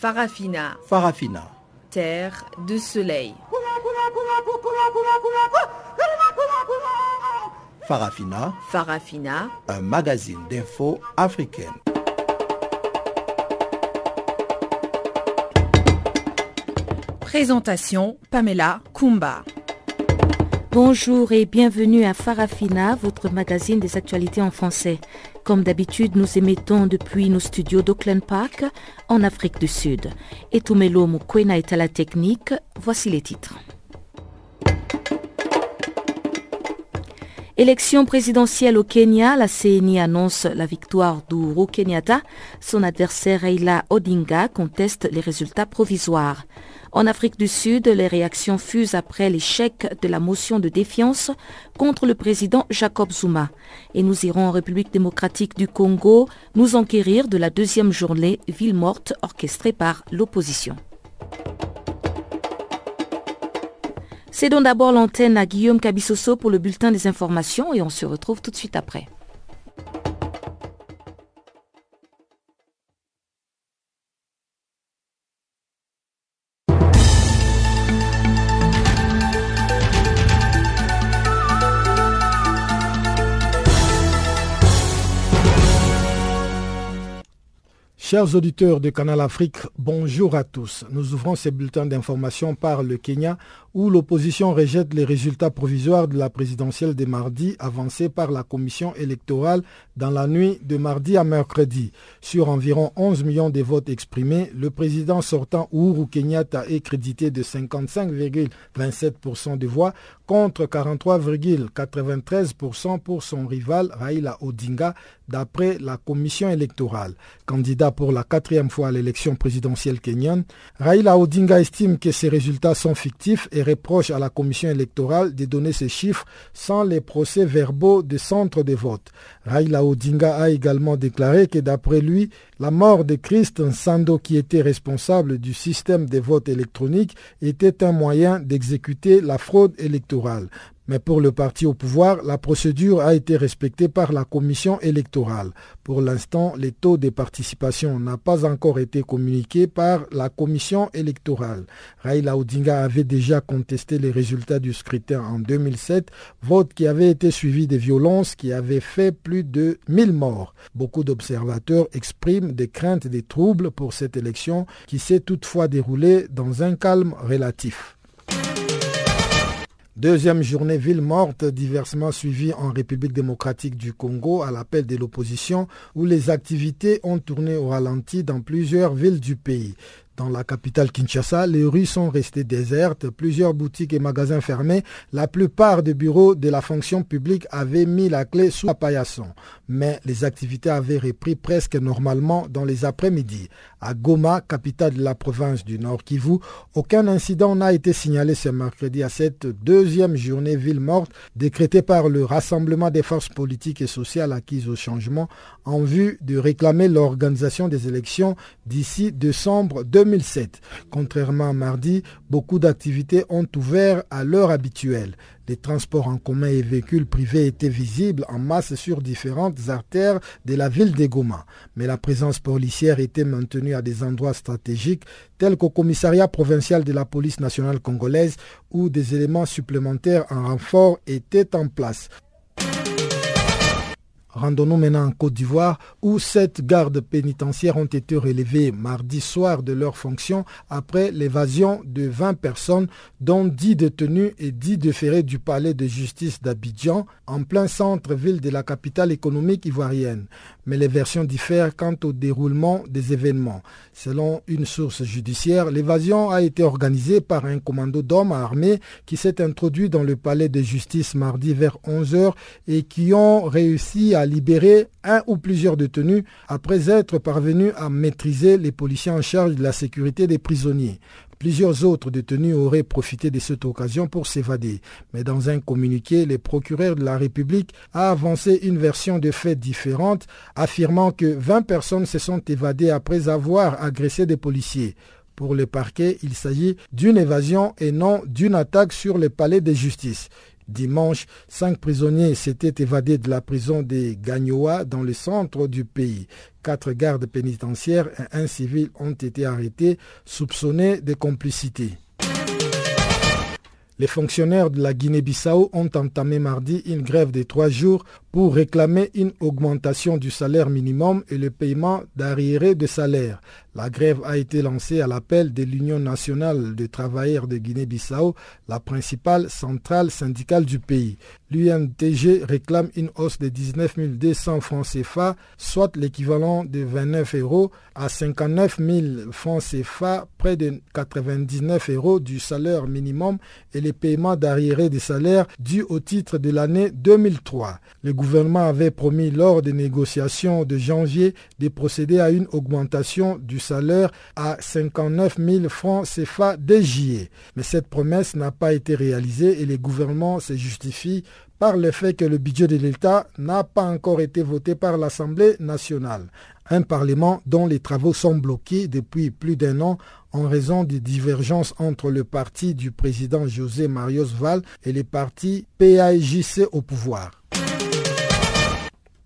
Farafina. Farafina. Terre de soleil. Farafina. Farafina. Un magazine d'infos africaine. Présentation Pamela Kumba. Bonjour et bienvenue à Farafina, votre magazine des actualités en français. Comme d'habitude, nous émettons depuis nos studios d'Auckland Park, en Afrique du Sud. Et Tumelo Mukwena est à la technique. Voici les titres. Élection présidentielle au Kenya, la CNI annonce la victoire d'Uru Kenyatta. Son adversaire Raila Odinga conteste les résultats provisoires. En Afrique du Sud, les réactions fusent après l'échec de la motion de défiance contre le président Jacob Zuma. Et nous irons en République démocratique du Congo nous enquérir de la deuxième journée ville morte orchestrée par l'opposition. Cédons d'abord l'antenne à Guillaume Cabissoso pour le bulletin des informations et on se retrouve tout de suite après. Chers auditeurs de Canal Afrique, bonjour à tous. Nous ouvrons ces bulletins d'information par le Kenya où l'opposition rejette les résultats provisoires de la présidentielle de mardi avancés par la commission électorale dans la nuit de mardi à mercredi. Sur environ 11 millions de votes exprimés, le président sortant Uhuru Kenyatta est crédité de 55,27% de voix contre 43,93% pour son rival Raila Odinga d'après la commission électorale. Candidat pour la quatrième fois à l'élection présidentielle kenyane, Raila Odinga estime que ces résultats sont fictifs et reproche à la commission électorale de donner ces chiffres sans les procès verbaux des centres de vote. Raila Odinga a également déclaré que d'après lui, la mort de Christ Sando, qui était responsable du système de vote électronique, était un moyen d'exécuter la fraude électorale. Mais pour le parti au pouvoir, la procédure a été respectée par la commission électorale. Pour l'instant, les taux de participation n'ont pas encore été communiqués par la commission électorale. Raila Odinga avait déjà contesté les résultats du scrutin en 2007, vote qui avait été suivi de violences qui avaient fait plus de 1000 morts. Beaucoup d'observateurs expriment des craintes des troubles pour cette élection qui s'est toutefois déroulée dans un calme relatif. Deuxième journée ville morte diversement suivie en République démocratique du Congo à l'appel de l'opposition où les activités ont tourné au ralenti dans plusieurs villes du pays. Dans la capitale Kinshasa, les rues sont restées désertes, plusieurs boutiques et magasins fermés, la plupart des bureaux de la fonction publique avaient mis la clé sous la paillasson. Mais les activités avaient repris presque normalement dans les après-midi. À Goma, capitale de la province du Nord Kivu, aucun incident n'a été signalé ce mercredi à cette deuxième journée ville morte décrétée par le Rassemblement des forces politiques et sociales acquises au changement en vue de réclamer l'organisation des élections d'ici décembre 2007. Contrairement à mardi, beaucoup d'activités ont ouvert à l'heure habituelle. Les transports en commun et véhicules privés étaient visibles en masse sur différentes artères de la ville de Goma. Mais la présence policière était maintenue à des endroits stratégiques tels qu'au commissariat provincial de la police nationale congolaise où des éléments supplémentaires en renfort étaient en place. Rendons-nous maintenant en Côte d'Ivoire où sept gardes pénitentiaires ont été relevés mardi soir de leurs fonctions après l'évasion de 20 personnes dont 10 détenus et 10 déférés du palais de justice d'Abidjan en plein centre-ville de la capitale économique ivoirienne mais les versions diffèrent quant au déroulement des événements. Selon une source judiciaire, l'évasion a été organisée par un commando d'hommes armés qui s'est introduit dans le palais de justice mardi vers 11h et qui ont réussi à libérer un ou plusieurs détenus après être parvenus à maîtriser les policiers en charge de la sécurité des prisonniers. Plusieurs autres détenus auraient profité de cette occasion pour s'évader. Mais dans un communiqué, le procureur de la République a avancé une version de faits différente, affirmant que 20 personnes se sont évadées après avoir agressé des policiers. Pour le parquet, il s'agit d'une évasion et non d'une attaque sur le palais de justice. Dimanche, cinq prisonniers s'étaient évadés de la prison des Gagnoa dans le centre du pays. Quatre gardes pénitentiaires et un civil ont été arrêtés, soupçonnés de complicité. Les fonctionnaires de la Guinée-Bissau ont entamé mardi une grève de trois jours pour réclamer une augmentation du salaire minimum et le paiement d'arriérés de salaire. La grève a été lancée à l'appel de l'Union nationale des travailleurs de Guinée-Bissau, la principale centrale syndicale du pays. L'UNTG réclame une hausse de 19 200 francs CFA, soit l'équivalent de 29 euros, à 59 000 francs CFA, près de 99 euros du salaire minimum et les paiements d'arriérés de salaire dus au titre de l'année 2003. Le gouvernement avait promis lors des négociations de janvier de procéder à une augmentation du salaire à 59 000 francs CFA dès juillet. Mais cette promesse n'a pas été réalisée et le gouvernement se justifie par le fait que le budget de l'État n'a pas encore été voté par l'Assemblée nationale. Un Parlement dont les travaux sont bloqués depuis plus d'un an en raison des divergences entre le parti du président José Marios Val et les partis PAIJC au pouvoir.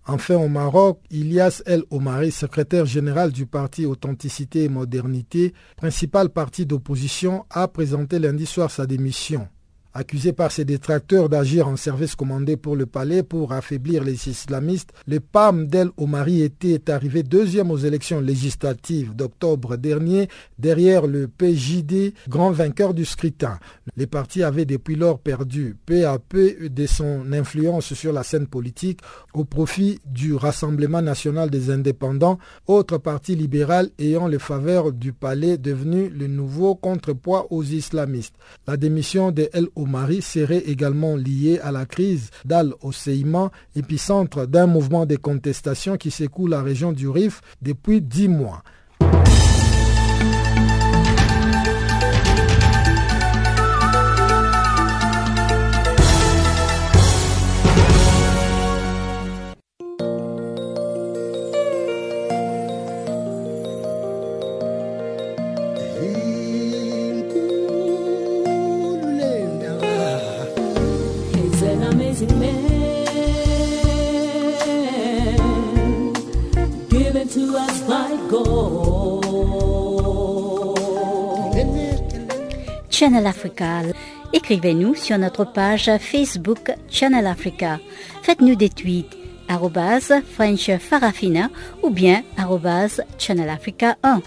Enfin, au Maroc, Ilias El Omari, secrétaire général du parti Authenticité et Modernité, principal parti d'opposition, a présenté lundi soir sa démission. Accusé par ses détracteurs d'agir en service commandé pour le palais pour affaiblir les islamistes, le PAM d'El Omari était arrivé deuxième aux élections législatives d'octobre dernier derrière le PJD, grand vainqueur du scrutin. Les partis avaient depuis lors perdu peu à peu de son influence sur la scène politique au profit du Rassemblement national des indépendants, autre parti libéral ayant les faveurs du palais devenu le nouveau contrepoids aux islamistes. La démission de El Mari serait également lié à la crise d'Al-Oseïman, épicentre d'un mouvement de contestation qui secoue la région du Rif depuis dix mois. Channel Africa. Écrivez-nous sur notre page Facebook Channel Africa. Faites-nous des tweets French Farafina ou bien Channel Africa 1.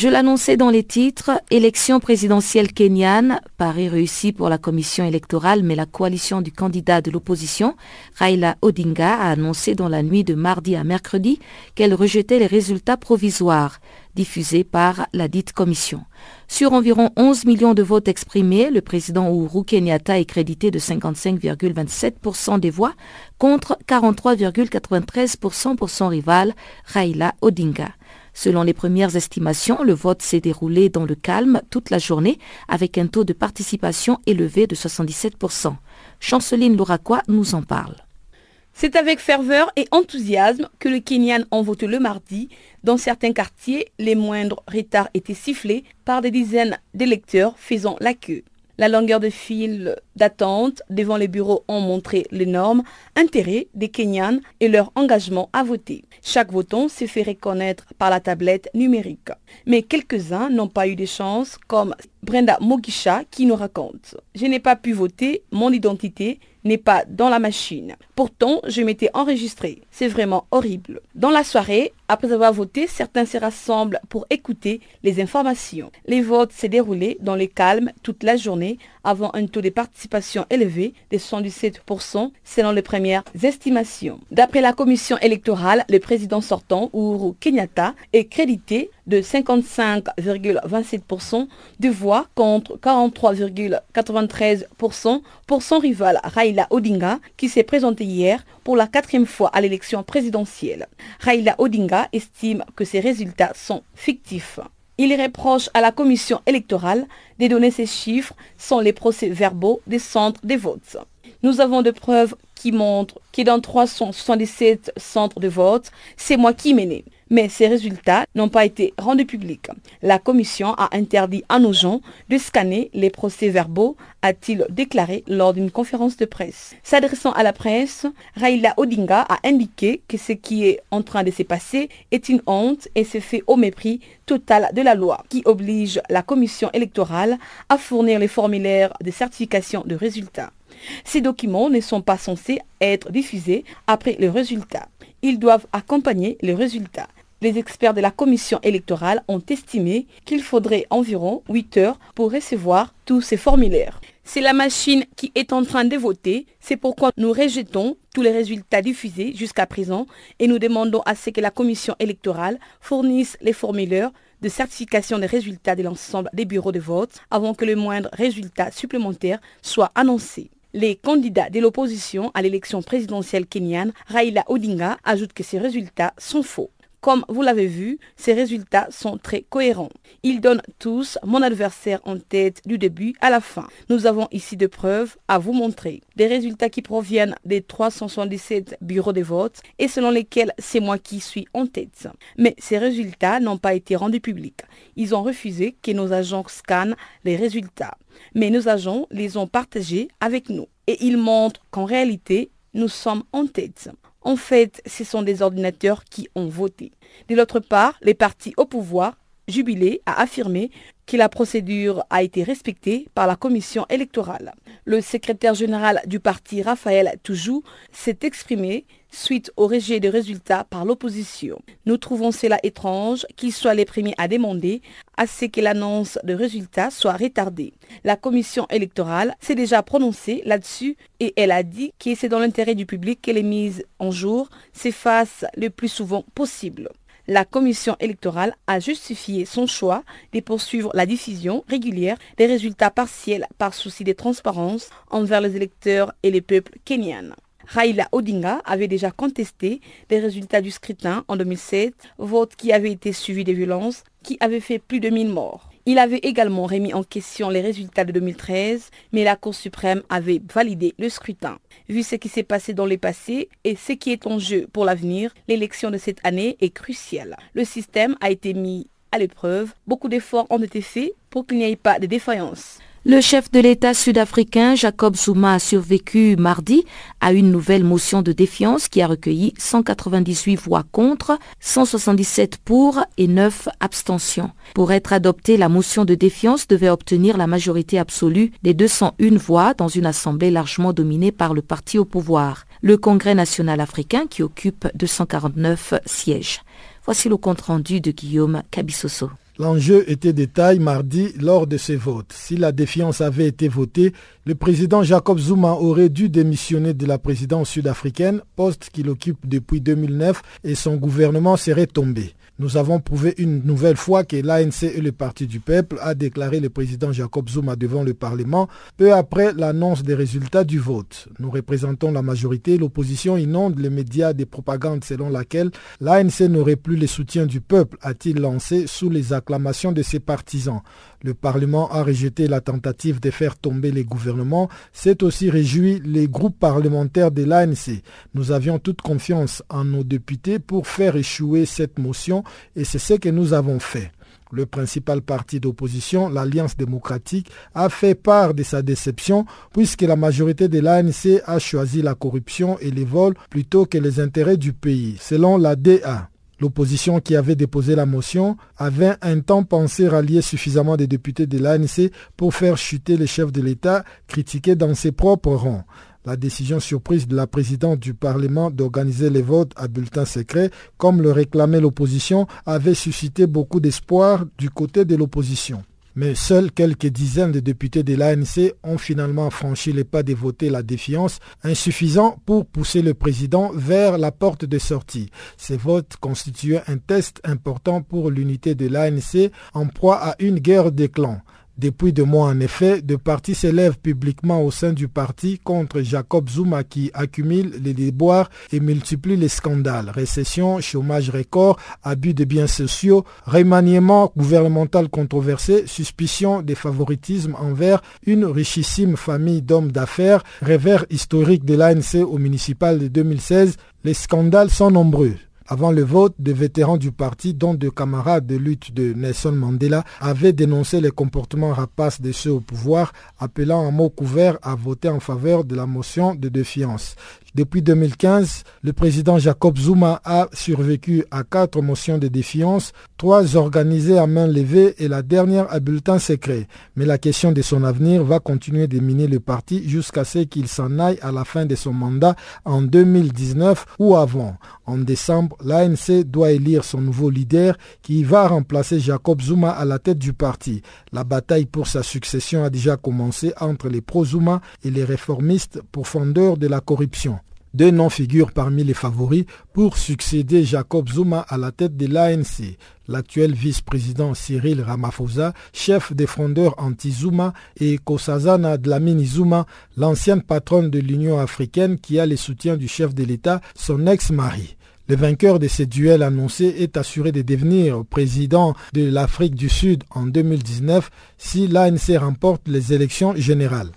Je l'annonçais dans les titres, élection présidentielle kenyane, pari réussi pour la commission électorale, mais la coalition du candidat de l'opposition, Raila Odinga, a annoncé dans la nuit de mardi à mercredi qu'elle rejetait les résultats provisoires diffusés par la dite commission. Sur environ 11 millions de votes exprimés, le président Uhuru Kenyatta est crédité de 55,27% des voix contre 43,93% pour son rival Raila Odinga. Selon les premières estimations, le vote s'est déroulé dans le calme toute la journée avec un taux de participation élevé de 77%. Chanceline Louraquois nous en parle. C'est avec ferveur et enthousiasme que le Kenyan ont voté le mardi. Dans certains quartiers, les moindres retards étaient sifflés par des dizaines d'électeurs faisant la queue. La longueur de file d'attente devant les bureaux ont montré l'énorme intérêt des Kenyans et leur engagement à voter. Chaque votant s'est fait reconnaître par la tablette numérique. Mais quelques-uns n'ont pas eu de chance, comme Brenda Mogisha qui nous raconte. Je n'ai pas pu voter, mon identité n'est pas dans la machine. Pourtant, je m'étais enregistré. C'est vraiment horrible. Dans la soirée, après avoir voté, certains se rassemblent pour écouter les informations. Les votes s'est déroulé dans le calme toute la journée avant un taux de participation élevé de 117% selon les premières estimations. D'après la commission électorale, le président sortant, Uhuru Kenyatta, est crédité de 55,27% de voix contre 43,93% pour son rival Raila Odinga qui s'est présenté hier pour la quatrième fois à l'élection présidentielle. Raila Odinga estime que ces résultats sont fictifs. Il reproche à la commission électorale de donner ces chiffres sans les procès-verbaux des centres des votes. Nous avons des preuves qui montrent que dans 377 centres de vote, c'est moi qui menais mais ces résultats n'ont pas été rendus publics. La commission a interdit à nos gens de scanner les procès-verbaux, a-t-il déclaré lors d'une conférence de presse. S'adressant à la presse, Raila Odinga a indiqué que ce qui est en train de se passer est une honte et se fait au mépris total de la loi qui oblige la commission électorale à fournir les formulaires de certification de résultats. Ces documents ne sont pas censés être diffusés après le résultat. Ils doivent accompagner le résultat les experts de la commission électorale ont estimé qu'il faudrait environ 8 heures pour recevoir tous ces formulaires. C'est la machine qui est en train de voter, c'est pourquoi nous rejetons tous les résultats diffusés jusqu'à présent et nous demandons à ce que la commission électorale fournisse les formulaires de certification des résultats de l'ensemble des bureaux de vote avant que le moindre résultat supplémentaire soit annoncé. Les candidats de l'opposition à l'élection présidentielle kenyane, Raila Odinga, ajoutent que ces résultats sont faux. Comme vous l'avez vu, ces résultats sont très cohérents. Ils donnent tous mon adversaire en tête du début à la fin. Nous avons ici des preuves à vous montrer. Des résultats qui proviennent des 377 bureaux de vote et selon lesquels c'est moi qui suis en tête. Mais ces résultats n'ont pas été rendus publics. Ils ont refusé que nos agents scannent les résultats. Mais nos agents les ont partagés avec nous. Et ils montrent qu'en réalité, nous sommes en tête. En fait, ce sont des ordinateurs qui ont voté. De l'autre part, les partis au pouvoir, jubilés, a affirmé que la procédure a été respectée par la commission électorale. Le secrétaire général du parti, Raphaël Toujou, s'est exprimé suite au rejet des résultats par l'opposition. Nous trouvons cela étrange qu'ils soient les premiers à demander à ce que l'annonce de résultats soit retardée. La commission électorale s'est déjà prononcée là-dessus et elle a dit que c'est dans l'intérêt du public que les mises en jour s'effacent le plus souvent possible la commission électorale a justifié son choix de poursuivre la diffusion régulière des résultats partiels par souci de transparence envers les électeurs et les peuples kenyans. Raila Odinga avait déjà contesté les résultats du scrutin en 2007, vote qui avait été suivi de violences qui avaient fait plus de 1000 morts. Il avait également remis en question les résultats de 2013, mais la Cour suprême avait validé le scrutin. Vu ce qui s'est passé dans le passé et ce qui est en jeu pour l'avenir, l'élection de cette année est cruciale. Le système a été mis à l'épreuve. Beaucoup d'efforts ont été faits pour qu'il n'y ait pas de défaillance. Le chef de l'État sud-africain Jacob Zuma a survécu mardi à une nouvelle motion de défiance qui a recueilli 198 voix contre, 177 pour et 9 abstentions. Pour être adoptée, la motion de défiance devait obtenir la majorité absolue des 201 voix dans une assemblée largement dominée par le parti au pouvoir, le Congrès national africain qui occupe 249 sièges. Voici le compte-rendu de Guillaume Cabissoso. L'enjeu était de taille mardi lors de ces votes. Si la défiance avait été votée, le président Jacob Zuma aurait dû démissionner de la présidence sud-africaine, poste qu'il occupe depuis 2009, et son gouvernement serait tombé. Nous avons prouvé une nouvelle fois que l'ANC et le Parti du Peuple, a déclaré le président Jacob Zuma devant le Parlement peu après l'annonce des résultats du vote. Nous représentons la majorité, l'opposition inonde les médias des propagandes selon laquelle l'ANC n'aurait plus le soutien du peuple, a-t-il lancé sous les acclamations de ses partisans. Le Parlement a rejeté la tentative de faire tomber les gouvernements, s'est aussi réjoui les groupes parlementaires de l'ANC. Nous avions toute confiance en nos députés pour faire échouer cette motion et c'est ce que nous avons fait. Le principal parti d'opposition, l'Alliance démocratique, a fait part de sa déception puisque la majorité de l'ANC a choisi la corruption et les vols plutôt que les intérêts du pays, selon la DA. L'opposition qui avait déposé la motion avait un temps pensé rallier suffisamment de députés de l'ANC pour faire chuter les chefs de l'État critiqués dans ses propres rangs. La décision surprise de la présidente du Parlement d'organiser les votes à bulletin secret, comme le réclamait l'opposition, avait suscité beaucoup d'espoir du côté de l'opposition. Mais seuls quelques dizaines de députés de l'ANC ont finalement franchi les pas de voter la défiance, insuffisant pour pousser le président vers la porte de sortie. Ces votes constituaient un test important pour l'unité de l'ANC en proie à une guerre des clans. Depuis deux mois, en effet, deux partis s'élèvent publiquement au sein du parti contre Jacob Zuma qui accumule les déboires et multiplie les scandales. Récession, chômage record, abus de biens sociaux, remaniement gouvernemental controversé, suspicion des favoritismes envers une richissime famille d'hommes d'affaires, revers historique de l'ANC au municipal de 2016, les scandales sont nombreux. Avant le vote, des vétérans du parti, dont deux camarades de lutte de Nelson Mandela, avaient dénoncé les comportements rapaces de ceux au pouvoir, appelant un mot couvert à voter en faveur de la motion de défiance. Depuis 2015, le président Jacob Zuma a survécu à quatre motions de défiance, trois organisées à main levée et la dernière à bulletin secret. Mais la question de son avenir va continuer de miner le parti jusqu'à ce qu'il s'en aille à la fin de son mandat en 2019 ou avant. En décembre, l'ANC doit élire son nouveau leader qui va remplacer Jacob Zuma à la tête du parti. La bataille pour sa succession a déjà commencé entre les pro-Zuma et les réformistes pourfendeurs de la corruption. Deux noms figurent parmi les favoris pour succéder Jacob Zuma à la tête de l'ANC. L'actuel vice-président Cyril Ramaphosa, chef des frondeurs anti-Zuma, et Kosazana Dlamini Zuma, l'ancienne patronne de l'Union africaine qui a le soutien du chef de l'État, son ex-mari. Le vainqueur de ce duel annoncé est assuré de devenir président de l'Afrique du Sud en 2019 si l'ANC remporte les élections générales.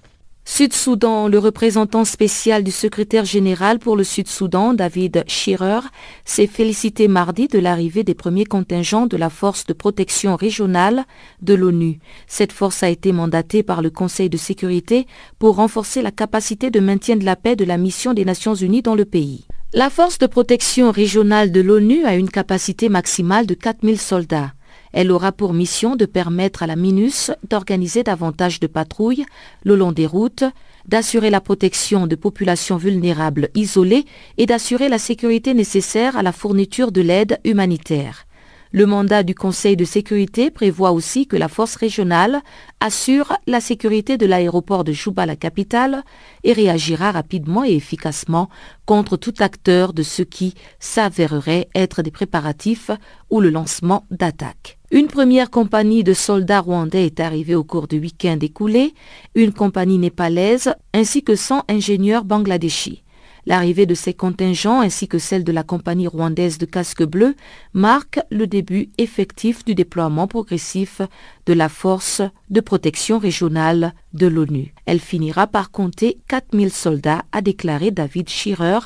Sud-Soudan, le représentant spécial du secrétaire général pour le Sud-Soudan, David Shearer, s'est félicité mardi de l'arrivée des premiers contingents de la force de protection régionale de l'ONU. Cette force a été mandatée par le Conseil de sécurité pour renforcer la capacité de maintien de la paix de la mission des Nations Unies dans le pays. La force de protection régionale de l'ONU a une capacité maximale de 4000 soldats. Elle aura pour mission de permettre à la MINUS d'organiser davantage de patrouilles le long des routes, d'assurer la protection de populations vulnérables isolées et d'assurer la sécurité nécessaire à la fourniture de l'aide humanitaire. Le mandat du Conseil de sécurité prévoit aussi que la force régionale assure la sécurité de l'aéroport de Juba, la capitale, et réagira rapidement et efficacement contre tout acteur de ce qui s'avérerait être des préparatifs ou le lancement d'attaques. Une première compagnie de soldats rwandais est arrivée au cours du week-end écoulé, une compagnie népalaise ainsi que 100 ingénieurs bangladeshis. L'arrivée de ces contingents ainsi que celle de la compagnie rwandaise de casque bleu marque le début effectif du déploiement progressif de la force de protection régionale de l'ONU. Elle finira par compter 4000 soldats, a déclaré David Shearer,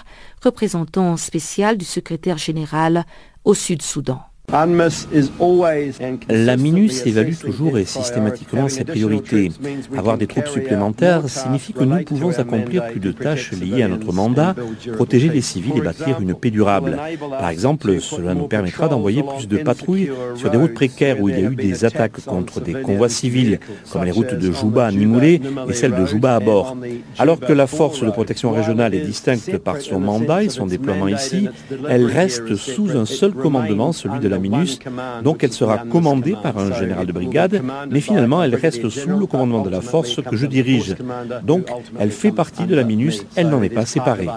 représentant spécial du secrétaire général au Sud-Soudan. La MINUS évalue toujours et systématiquement ses priorités. Avoir des troupes supplémentaires signifie que nous pouvons accomplir plus de tâches liées à notre mandat, protéger les civils et bâtir une paix durable. Par exemple, cela nous permettra d'envoyer plus de patrouilles sur des routes précaires où il y a eu des attaques contre des convois civils, comme les routes de Juba à Nimoulé et celle de Juba à bord. Alors que la force de protection régionale est distincte par son mandat et son déploiement ici, elle reste sous un seul commandement, celui de la MINUS, donc elle sera commandée par un général de brigade, mais finalement elle reste sous le commandement de la force que je dirige. Donc elle fait partie de la MINUS, elle n'en est pas séparée.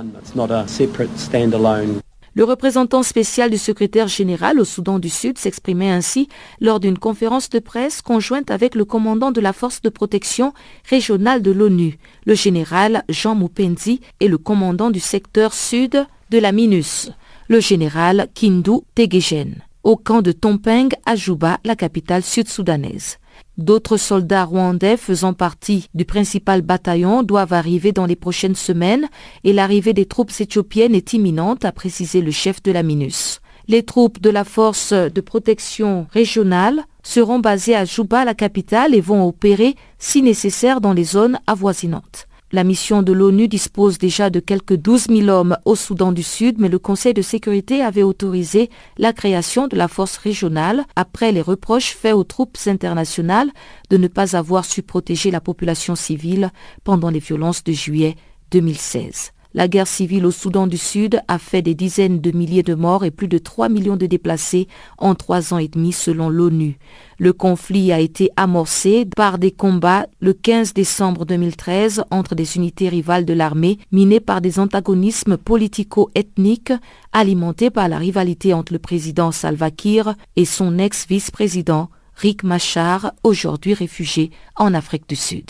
Le représentant spécial du secrétaire général au Soudan du Sud s'exprimait ainsi lors d'une conférence de presse conjointe avec le commandant de la force de protection régionale de l'ONU, le général Jean Mupenzi, et le commandant du secteur sud de la MINUS, le général Kindu Tegegen, au camp de Tompeng à Juba, la capitale sud-soudanaise. D'autres soldats rwandais faisant partie du principal bataillon doivent arriver dans les prochaines semaines et l'arrivée des troupes éthiopiennes est imminente, a précisé le chef de la MINUS. Les troupes de la force de protection régionale seront basées à Juba, la capitale, et vont opérer si nécessaire dans les zones avoisinantes. La mission de l'ONU dispose déjà de quelques 12 000 hommes au Soudan du Sud, mais le Conseil de sécurité avait autorisé la création de la force régionale après les reproches faits aux troupes internationales de ne pas avoir su protéger la population civile pendant les violences de juillet 2016. La guerre civile au Soudan du Sud a fait des dizaines de milliers de morts et plus de 3 millions de déplacés en trois ans et demi selon l'ONU. Le conflit a été amorcé par des combats le 15 décembre 2013 entre des unités rivales de l'armée minées par des antagonismes politico-ethniques alimentés par la rivalité entre le président Salva Kiir et son ex-vice-président Rick Machar, aujourd'hui réfugié en Afrique du Sud.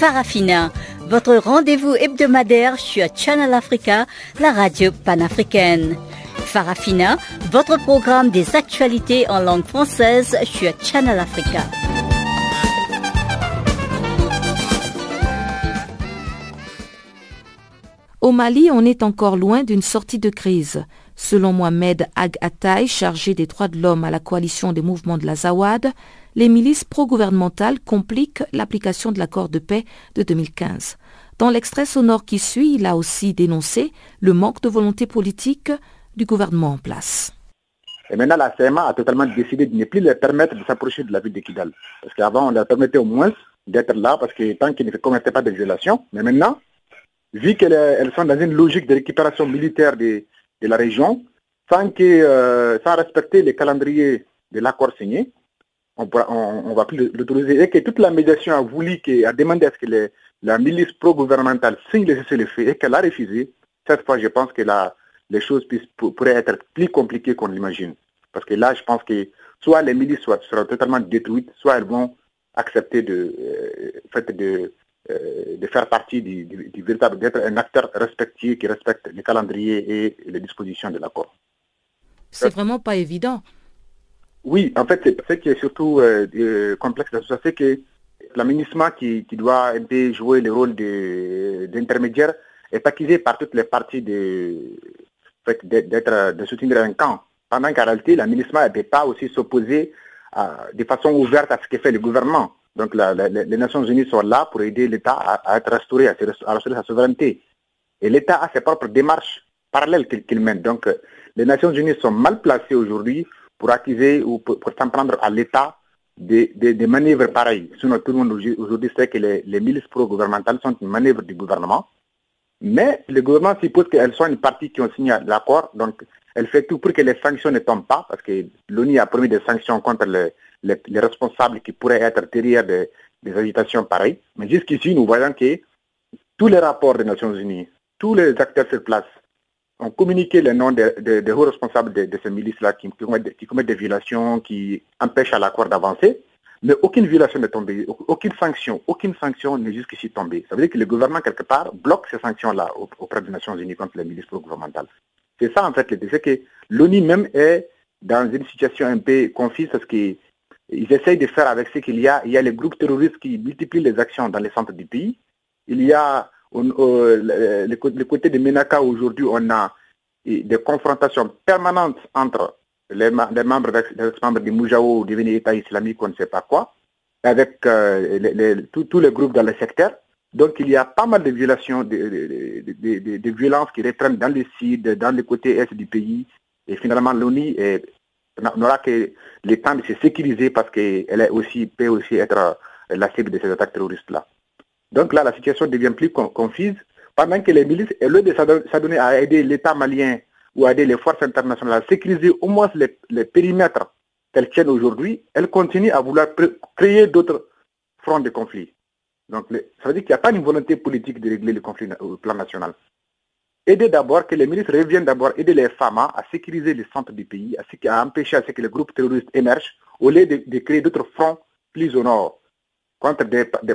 Farafina, votre rendez-vous hebdomadaire sur Channel Africa, la radio panafricaine. Farafina, votre programme des actualités en langue française sur Channel Africa. Au Mali, on est encore loin d'une sortie de crise. Selon Mohamed Ag Ataï, chargé des droits de l'homme à la coalition des mouvements de la Zawad, les milices pro-gouvernementales compliquent l'application de l'accord de paix de 2015. Dans l'extrait sonore qui suit, il a aussi dénoncé le manque de volonté politique du gouvernement en place. Et maintenant, la CMA a totalement décidé de ne plus leur permettre de s'approcher de la ville de Kidal. Parce qu'avant, on leur permettait au moins d'être là parce que tant qu'ils ne commettaient pas de violations. Mais maintenant, vu qu'elles sont dans une logique de récupération militaire de, la région, sans, euh, sans respecter les calendriers de l'accord signé, on ne va plus l'autoriser. Et que toute la médiation a voulu, a demandé à ce que la milice pro-gouvernementale signe les cessez-le-feu et qu'elle a refusé, cette fois, je pense que les choses pourraient être plus compliquées qu'on l'imagine. Parce que là, je pense que soit les milices seront totalement détruites, soit elles vont accepter de, euh, de, euh, de faire partie du, du véritable, d'être un acteur respectueux qui respecte les calendriers et les dispositions de l'accord. C'est vraiment pas évident. Oui, en fait, ce qui est surtout euh, euh, complexe ça, c'est que l'aménagement qui, qui, doit jouer le rôle d'intermédiaire est accusé par toutes les parties de, d'être, de soutenir un camp. Pendant qu'en réalité, l'aménagement ne peut pas aussi s'opposer de façon ouverte à ce que fait le gouvernement. Donc les Nations Unies sont là pour aider l'État à, être restauré, à, restaurer sa souveraineté. Et l'État a ses propres démarches parallèles qu'il mène. Donc les Nations Unies sont mal placées aujourd'hui pour accuser ou pour, s'en prendre à l'État des, manœuvres pareilles. Sinon, tout le monde aujourd'hui sait que les, milices pro-gouvernementales sont une manœuvre du gouvernement. Mais le gouvernement suppose qu'elles sont une partie qui ont signé l'accord, donc elle fait tout pour que les sanctions ne tombent pas, parce que l'ONU a promis des sanctions contre les, les, responsables qui pourraient être derrière des, des agitations pareilles. Mais jusqu'ici, nous voyons que tous les rapports des Nations Unies, tous les acteurs sur place, ont communiqué les noms des hauts responsables de, ces milices-là qui, commettent, des violations, qui empêchent à l'accord d'avancer. Mais aucune violation n'est tombée, aucune sanction, aucune sanction n'est jusqu'ici tombée. Ça veut dire que le gouvernement, quelque part, bloque ces sanctions-là auprès des Nations Unies contre les milices pro-gouvernementales. C'est ça, en fait, l'idée. C'est que l'ONU même est dans une situation un peu confuse parce qu'ils essayent de faire avec ce qu'il y a. Il y a les groupes terroristes qui multiplient les actions dans les centres du pays. Il y a le, côté de Menaka, aujourd'hui, on a des confrontations permanentes entre les, membres, les membres du Moujao, du État islamique, on ne sait pas quoi, avec euh, tous les groupes dans le secteur. Donc il y a pas mal de violations, de, violences qui reprennent dans le sud, dans le côté est du pays. Et finalement, l'ONU n'aura que le temps de se sécuriser parce qu'elle aussi, peut aussi être la cible de ces attaques terroristes-là. Donc là, la situation devient plus confuse. Pendant que les milices, au lieu de s'adonner à aider l'État malien ou à aider les forces internationales à sécuriser au moins les, périmètres qu'elles tiennent aujourd'hui, elles continuent à vouloir créer d'autres fronts de conflit. Donc ça veut dire qu'il n'y a pas une volonté politique de régler le conflit au plan national. Aider d'abord, que les milices reviennent d'abord aider les femmes à sécuriser les centres du pays, à, empêcher à ce que les groupes terroristes émergent, au lieu de créer d'autres fronts plus au nord contre,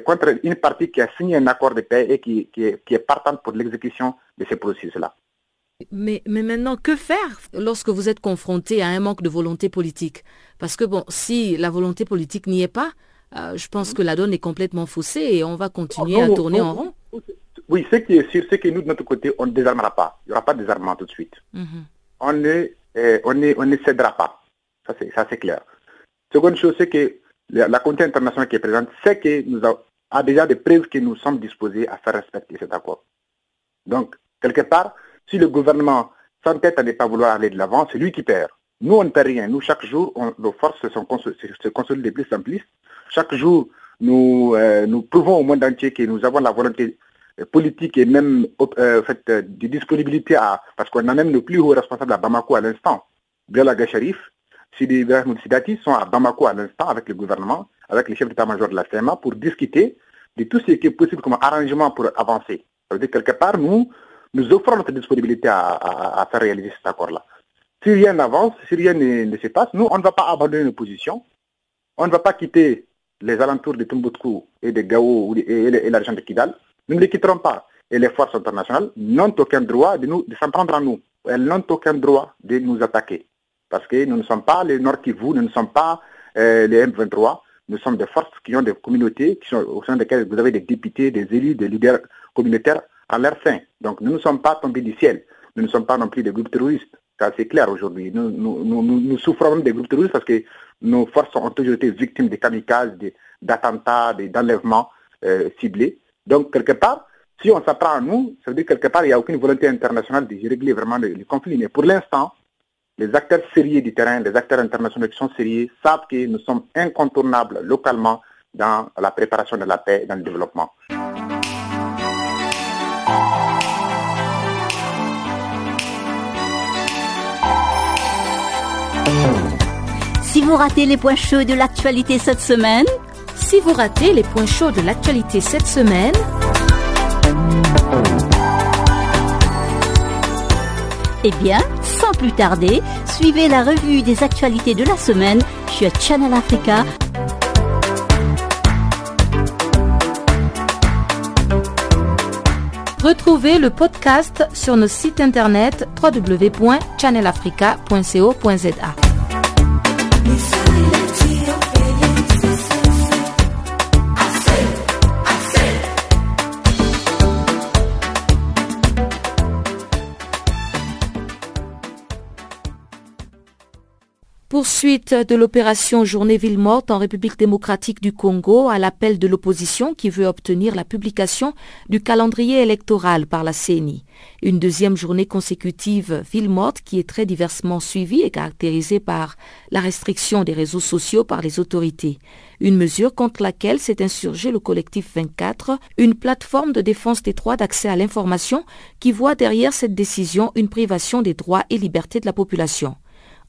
contre une partie qui a signé un accord de paix et qui, qui, est, qui est partante pour l'exécution de ce processus-là. Mais, mais, maintenant, que faire lorsque vous êtes confronté à un manque de volonté politique? Parce que, bon, si la volonté politique n'y est pas, euh, je pense que la donne est complètement faussée et on va continuer à tourner en rond. Oui, ce qui est sûr, c'est que nous, de notre côté, on ne désarmera pas. Il n'y aura pas de désarmement tout de suite. Mhm. On, ne, on, on ne cédera pas. Ça, c'est clair. Seconde chose, c'est que la, communauté internationale qui est présente sait que nous a, déjà des preuves que nous sommes disposés à faire respecter cet accord. Donc, quelque part, si le gouvernement s'entête à ne pas vouloir aller de l'avant, c'est lui qui perd. Nous, on ne perd rien. Nous, chaque jour, nos forces se, se consolident de plus en plus. Chaque jour, nous, euh, nous prouvons au monde entier que nous avons la volonté euh, politique et même euh, fait, de disponibilité à, parce qu'on a même le plus haut responsable à Bamako à l'instant, Biala Sharif, Sidi Ibrahim Sidati sont à Bamako à l'instant avec le gouvernement, avec les chefs d'état-major de la CMA pour discuter de tout ce qui est possible comme arrangement pour avancer. Ça dire quelque part, nous, nous offrons notre disponibilité à, faire réaliser cet accord-là. Si rien n'avance, si rien ne, se passe, nous, on ne va pas abandonner nos positions. On ne va pas quitter les alentours de Tumbuktu et de Gao et, l'argent de Kidal. Nous ne les quitterons pas. Et les forces internationales n'ont aucun droit de, de s'en prendre à nous. Elles n'ont aucun droit de nous attaquer. Parce que nous ne sommes pas les Nord Kivu, nous ne sommes pas euh, les M23. Nous sommes des forces qui ont des communautés, qui sont, au sein desquelles vous avez des députés, des élus, des leaders communautaires à leur sein. Donc nous ne sommes pas tombés du ciel. Nous ne sommes pas non plus des groupes terroristes. C'est clair aujourd'hui. Nous, nous, nous, nous, souffrons des groupes terroristes parce que nos forces ont toujours été victimes de kamikazes, d'attentats, d'enlèvements euh, ciblés. Donc, quelque part, si on s'apprend à nous, ça veut dire quelque part, il n'y a aucune volonté internationale de régler vraiment le, conflit. Mais pour l'instant, les acteurs sérieux du terrain, les acteurs internationaux qui sont sérieux, savent que nous sommes incontournables localement dans la préparation de la paix et dans le développement. Si vous ratez les points chauds de l'actualité cette semaine, si vous ratez les points chauds de l'actualité cette semaine, eh bien, plus tarder, suivez la revue des actualités de la semaine sur Channel Africa Retrouvez le podcast sur nos sites internet www.channelafrica.co.za. Poursuite de l'opération Journée Ville Morte en République démocratique du Congo à l'appel de l'opposition qui veut obtenir la publication du calendrier électoral par la CENI. Une deuxième journée consécutive Ville Morte qui est très diversement suivie et caractérisée par la restriction des réseaux sociaux par les autorités. Une mesure contre laquelle s'est insurgé le collectif 24, une plateforme de défense des droits d'accès à l'information qui voit derrière cette décision une privation des droits et libertés de la population.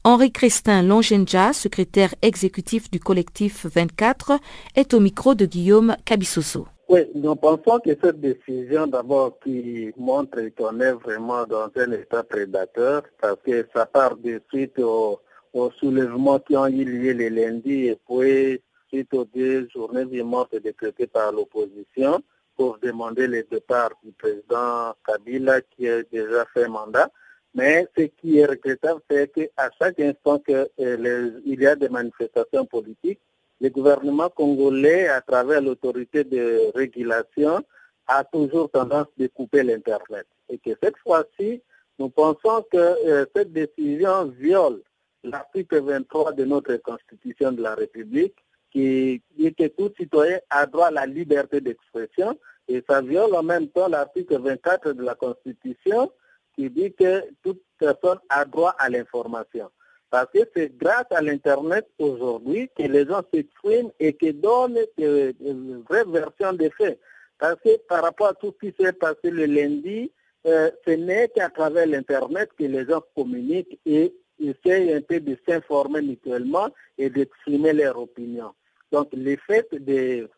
Henri Christin Longenja, secrétaire exécutif du collectif 24, est au micro de Guillaume Cabissoso. Oui, nous pensons que cette décision d'abord qui montre qu'on est vraiment dans un état prédateur parce que ça part de suite aux au soulèvements qui ont eu lieu le lundi et puis suite aux deux journées mortes décrétées par l'opposition pour demander le départ du président Kabila qui a déjà fait mandat. Mais ce qui est regrettable, c'est qu'à chaque instant qu'il euh, y a des manifestations politiques, le gouvernement congolais, à travers l'autorité de régulation, a toujours tendance de couper l'Internet. Et que cette fois-ci, nous pensons que euh, cette décision viole l'article 23 de notre Constitution de la République, qui dit que tout citoyen a droit à la liberté d'expression, et ça viole en même temps l'article 24 de la Constitution, qui dit que toute personne a droit à l'information. Parce que c'est grâce à l'Internet aujourd'hui que les gens s'expriment et que donnent une vraie version des faits. Parce que par rapport à tout ce qui s'est passé le lundi, euh, ce n'est qu'à travers l'Internet que les gens communiquent et essayent un peu de s'informer mutuellement et d'exprimer leur opinion. Donc le fait de,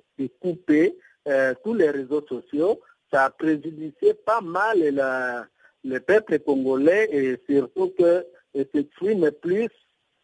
couper euh, tous les réseaux sociaux, ça a préjudicié pas mal la, le peuple congolais et surtout que s'exprime plus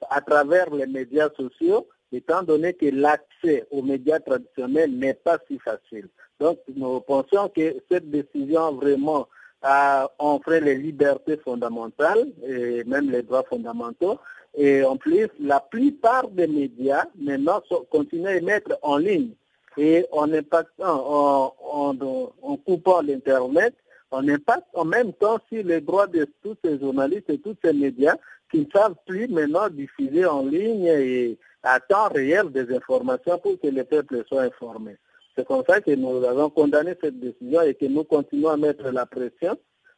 à travers les médias sociaux, étant donné que l'accès aux médias traditionnels n'est pas si facile. Donc nous pensons que cette décision vraiment a offert les libertés fondamentales et même les droits fondamentaux. Et en plus, la plupart des médias maintenant continuent à mettre en ligne. Et en impactant, en, en coupant l'Internet, on impacte en même temps sur les droits de tous ces journalistes et tous ces médias qui ne savent plus maintenant diffuser en ligne et à temps réel des informations pour que le peuple soit informé. C'est comme ça que nous avons condamné cette décision et que nous continuons à mettre la pression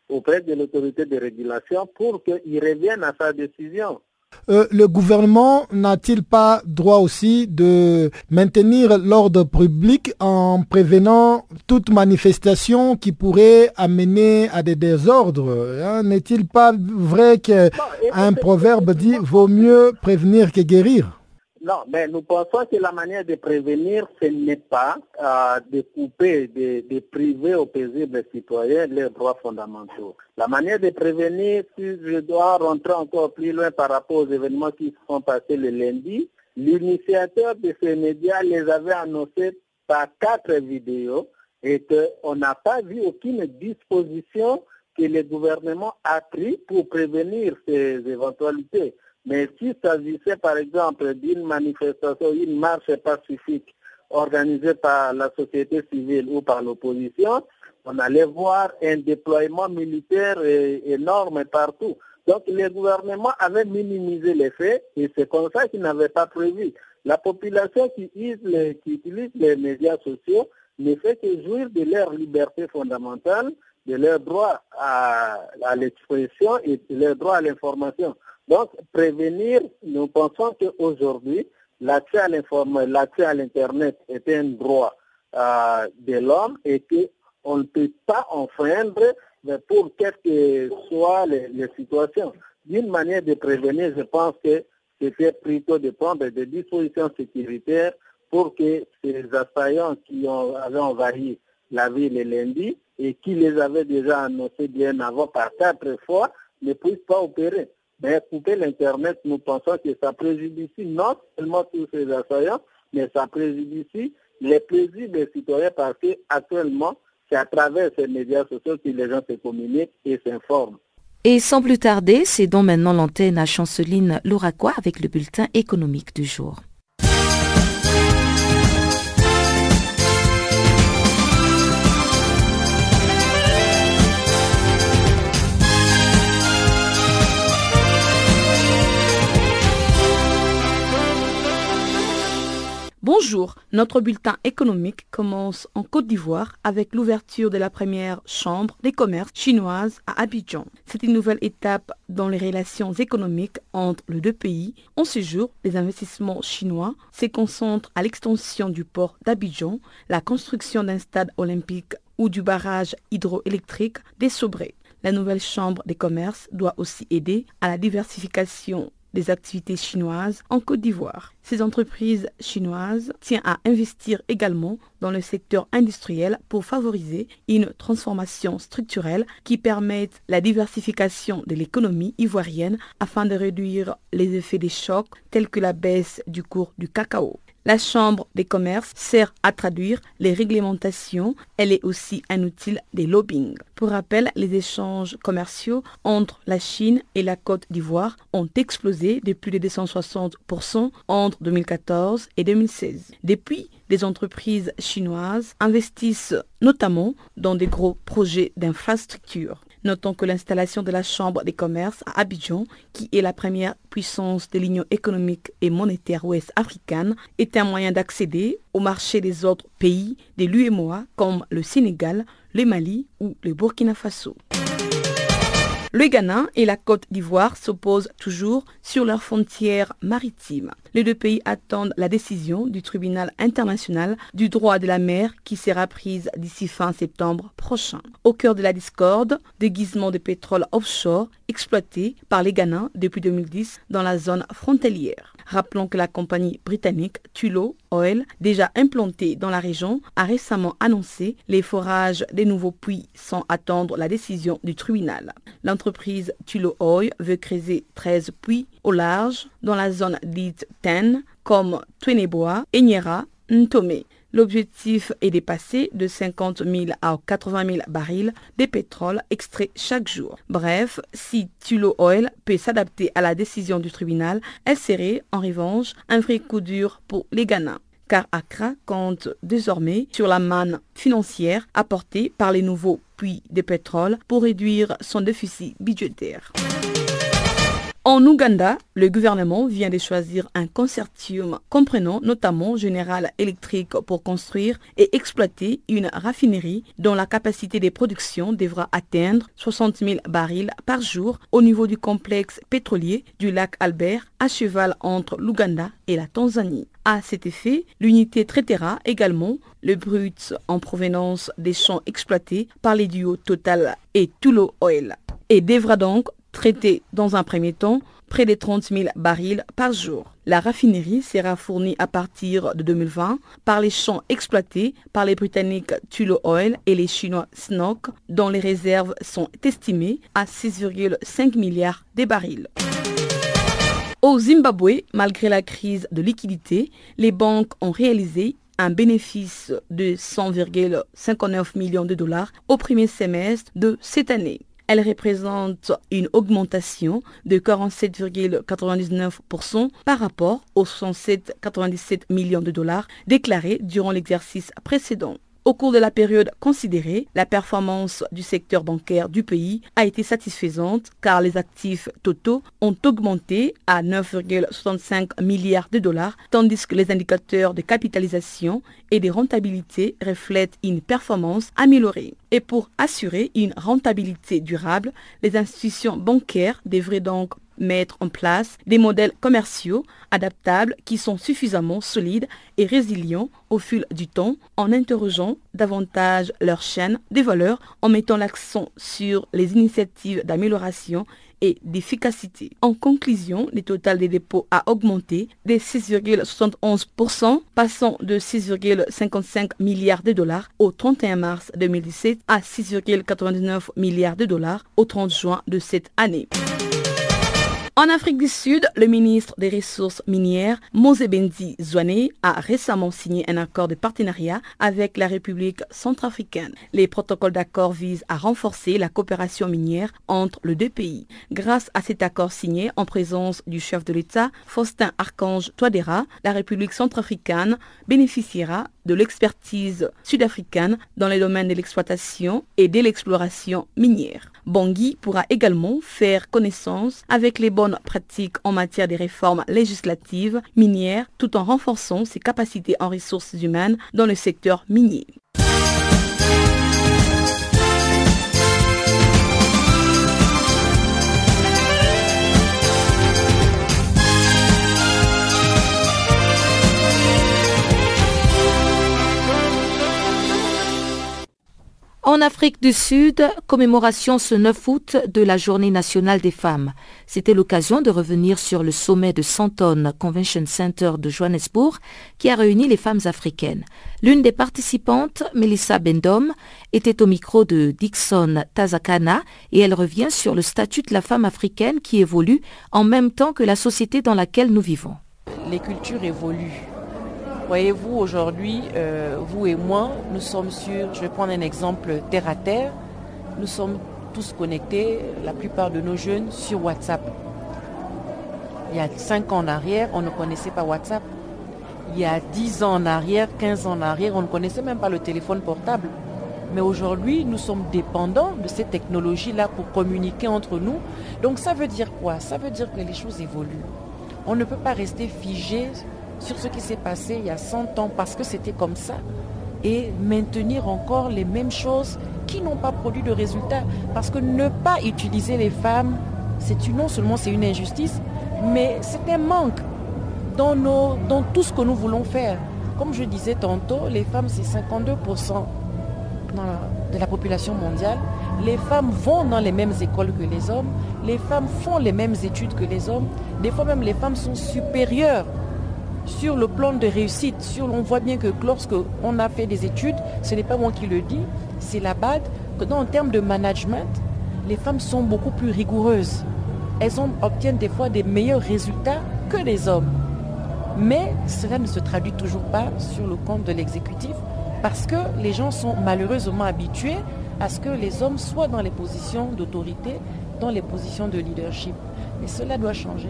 auprès de l'autorité de régulation pour qu'il revienne à sa décision. Euh, le gouvernement n'a-t-il pas droit aussi de maintenir l'ordre public en prévenant toute manifestation qui pourrait amener à des désordres hein? N'est-il pas vrai qu'un proverbe dit vaut mieux prévenir que guérir Non, mais nous pensons que la manière de prévenir, ce n'est pas euh, de couper, de, de, priver aux paisibles citoyens leurs droits fondamentaux. La manière de prévenir, si je dois rentrer encore plus loin par rapport aux événements qui se sont passés le lundi, l'initiateur de ces médias les avait annoncés par quatre vidéos et qu'on n'a pas vu aucune disposition que le gouvernement a pris pour prévenir ces éventualités. Mais s'il s'agissait par exemple d'une manifestation, une marche pacifique organisée par la société civile ou par l'opposition, on allait voir un déploiement militaire énorme partout. Donc le gouvernement avait minimisé les faits et c'est comme ça qu'il n'avait pas prévu. La population qui utilise, les, qui utilise les médias sociaux ne fait que jouir de leur liberté fondamentale, de leur droit à, l'expression et de leur droit à l'information. Donc, prévenir, nous pensons qu'aujourd'hui, l'accès à l'information, l'accès à l'Internet est un droit euh, de l'homme et qu'on ne peut pas enfreindre pour quelles que soient les, situations. D'une manière de prévenir, je pense que c'était plutôt de prendre des dispositions sécuritaires pour que ces assaillants qui ont, avaient envahi la ville le lundi et qui les avaient déjà annoncés bien avant par quatre fois ne puissent pas opérer. Mais couper l'Internet, nous pensons que ça préjudicie non seulement tous ces assaillants, mais ça préjudicie les plaisirs des citoyens parce qu'actuellement, c'est à travers ces médias sociaux que les gens se communiquent et s'informent. Et sans plus tarder, c'est donc maintenant l'antenne à Chanceline Louraquois avec le bulletin économique du jour. Bonjour, notre bulletin économique commence en Côte d'Ivoire avec l'ouverture de la première chambre des commerces chinoises à Abidjan. C'est une nouvelle étape dans les relations économiques entre les deux pays. En ce jour, les investissements chinois se concentrent à l'extension du port d'Abidjan, la construction d'un stade olympique ou du barrage hydroélectrique des Sobrés. La nouvelle chambre des commerces doit aussi aider à la diversification des activités chinoises en Côte d'Ivoire. Ces entreprises chinoises tiennent à investir également dans le secteur industriel pour favoriser une transformation structurelle qui permette la diversification de l'économie ivoirienne afin de réduire les effets des chocs tels que la baisse du cours du cacao. La Chambre des commerces sert à traduire les réglementations. Elle est aussi un outil de lobbying. Pour rappel, les échanges commerciaux entre la Chine et la Côte d'Ivoire ont explosé de plus de 260% entre 2014 et 2016. Depuis, les entreprises chinoises investissent notamment dans des gros projets d'infrastructure. Notons que l'installation de la Chambre des commerces à Abidjan, qui est la première puissance de l'Union économique et monétaire ouest africaine, est un moyen d'accéder au marché des autres pays de l'UEMOA comme le Sénégal, le Mali ou le Burkina Faso. Le Ghana et la Côte d'Ivoire s'opposent toujours sur leurs frontières maritimes. Les deux pays attendent la décision du tribunal international du droit de la mer qui sera prise d'ici fin septembre prochain. Au cœur de la discorde, déguisement de pétrole offshore exploité par les Ghanais depuis 2010 dans la zone frontalière. Rappelons que la compagnie britannique Tullow Oil, déjà implantée dans la région, a récemment annoncé les forages des nouveaux puits sans attendre la décision du tribunal. L'entreprise Tullow Oil veut créer 13 puits au large dans la zone dite TEN comme Tweneboa, Enyera, Ntome. L'objectif est de passer de 50 000 à 80 000 barils de pétrole extraits chaque jour. Bref, si Tullow Oil peut s'adapter à la décision du tribunal, elle serait en revanche un vrai coup dur pour les Ghana car Accra compte désormais sur la manne financière apportée par les nouveaux puits de pétrole pour réduire son déficit budgétaire. En Ouganda, le gouvernement vient de choisir un consortium comprenant notamment General Electric pour construire et exploiter une raffinerie dont la capacité de production devra atteindre 60 000 barils par jour au niveau du complexe pétrolier du lac Albert à cheval entre l'Ouganda et la Tanzanie. À cet effet, l'unité traitera également le brut en provenance des champs exploités par les duos Total et Tullow Oil et devra donc traiter dans un premier temps près de 30 000 barils par jour. La raffinerie sera fournie à partir de 2020 par les champs exploités par les Britanniques Tullow Oil et les Chinois Snook, dont les réserves sont estimées à 6,5 milliards de barils. Au Zimbabwe, malgré la crise de liquidité, les banques ont réalisé un bénéfice de 100,59 millions de dollars au premier semestre de cette année. Elle représente une augmentation de 47,99% par rapport aux 107,97 millions de dollars déclarés durant l'exercice précédent. Au cours de la période considérée, la performance du secteur bancaire du pays a été satisfaisante car les actifs totaux ont augmenté à 9,65 milliards de dollars, tandis que les indicateurs de capitalisation et de rentabilité reflètent une performance améliorée. Et pour assurer une rentabilité durable, les institutions bancaires devraient donc mettre en place des modèles commerciaux adaptables qui sont suffisamment solides et résilients au fil du temps en interrogeant davantage leur chaîne des valeurs en mettant l'accent sur les initiatives d'amélioration et d'efficacité. En conclusion, le total des dépôts a augmenté de 6,71%, passant de 6,55 milliards de dollars au 31 mars 2017 à 6,99 milliards de dollars au 30 juin de cette année. En Afrique du Sud, le ministre des Ressources minières, Mosebendi Zwane, a récemment signé un accord de partenariat avec la République centrafricaine. Les protocoles d'accord visent à renforcer la coopération minière entre les deux pays. Grâce à cet accord signé en présence du chef de l'État, Faustin Archange Touadéra, la République centrafricaine bénéficiera de l'expertise sud-africaine dans les domaines de l'exploitation et de l'exploration minière. Bangui pourra également faire connaissance avec les bonnes pratiques en matière de réformes législatives minières tout en renforçant ses capacités en ressources humaines dans le secteur minier. En Afrique du Sud, commémoration ce 9 août de la Journée nationale des femmes. C'était l'occasion de revenir sur le sommet de Santon Convention Center de Johannesburg qui a réuni les femmes africaines. L'une des participantes, Melissa Bendom, était au micro de Dixon Tazakana et elle revient sur le statut de la femme africaine qui évolue en même temps que la société dans laquelle nous vivons. Les cultures évoluent Voyez-vous, aujourd'hui, euh, vous et moi, nous sommes sur, je vais prendre un exemple terre à terre, nous sommes tous connectés, la plupart de nos jeunes, sur WhatsApp. Il y a 5 ans en arrière, on ne connaissait pas WhatsApp. Il y a 10 ans en arrière, 15 ans en arrière, on ne connaissait même pas le téléphone portable. Mais aujourd'hui, nous sommes dépendants de ces technologies-là pour communiquer entre nous. Donc ça veut dire quoi? Ça veut dire que les choses évoluent. On ne peut pas rester figé sur ce qui s'est passé il y a 100 ans parce que c'était comme ça et maintenir encore les mêmes choses qui n'ont pas produit de résultats. Parce que ne pas utiliser les femmes, c'est non seulement c'est une injustice, mais c'est un manque dans, tout ce que nous voulons faire. Comme je disais tantôt, les femmes, c'est 52% de la population mondiale. Les femmes vont dans les mêmes écoles que les hommes. Les femmes font les mêmes études que les hommes. Des fois même, les femmes sont supérieures sur le plan de réussite, on voit bien que lorsque on a fait des études, ce n'est pas moi qui le dis, c'est la BAD, que dans, en termes de management, les femmes sont beaucoup plus rigoureuses. Elles obtiennent des fois des meilleurs résultats que les hommes. Mais cela ne se traduit toujours pas sur le compte de l'exécutif parce que les gens sont malheureusement habitués à ce que les hommes soient dans les positions d'autorité, dans les positions de leadership. Mais cela doit changer.